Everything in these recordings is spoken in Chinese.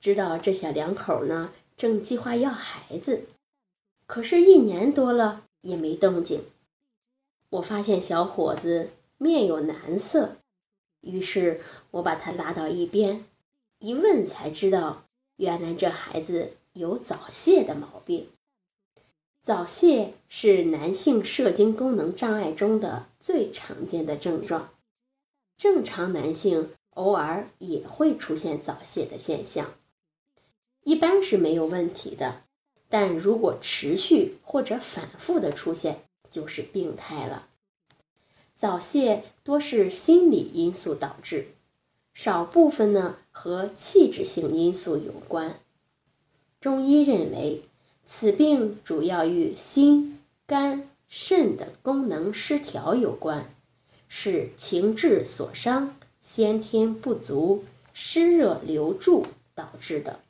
知道这小两口呢正计划要孩子，可是，一年多了也没动静。我发现小伙子面有难色，于是我把他拉到一边，一问才知道，原来这孩子有早泄的毛病。早泄是男性射精功能障碍中的最常见的症状，正常男性。偶尔也会出现早泄的现象，一般是没有问题的，但如果持续或者反复的出现，就是病态了。早泄多是心理因素导致，少部分呢和器质性因素有关。中医认为，此病主要与心、肝、肾的功能失调有关，是情志所伤。先天不足、湿热留住导致的，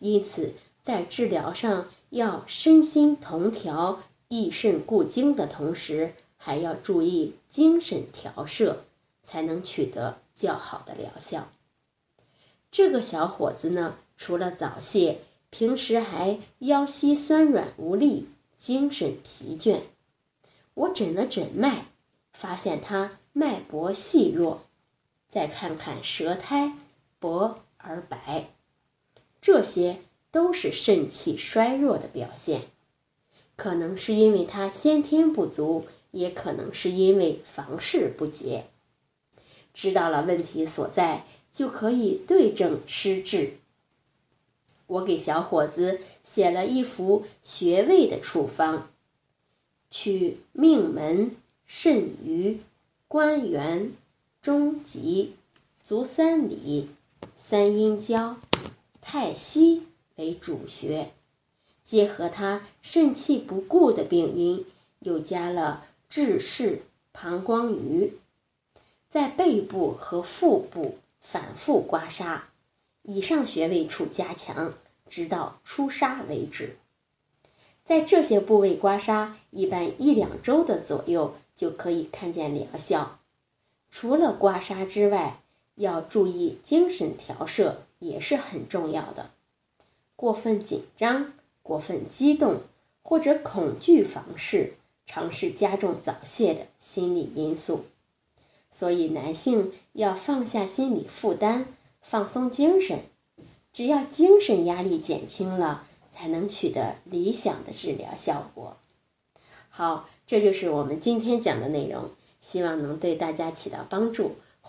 因此在治疗上要身心同调、益肾固精的同时，还要注意精神调摄，才能取得较好的疗效。这个小伙子呢，除了早泄，平时还腰膝酸软无力、精神疲倦。我诊了诊脉，发现他脉搏细弱。再看看舌苔薄，这些都是肾气衰弱的表现，可能是因为他先天不足，也可能是因为房事不节。知道了问题所在，就可以对症施治。我给小伙子写了一幅穴位的处方，取命门、肾俞、关元。中极、足三里、三阴交、太溪为主穴，结合他肾气不固的病因，又加了治室、膀胱俞，在背部和腹部反复刮痧，以上穴位处加强，直到出痧为止。在这些部位刮痧，一般一两周的左右就可以看见疗效。除了刮痧之外，要注意精神调摄也是很重要的。过分紧张、过分激动或者恐惧房事，常是加重早泄的心理因素。所以，男性要放下心理负担，放松精神。只要精神压力减轻了，才能取得理想的治疗效果。好，这就是我们今天讲的内容。希望能对大家起到帮助，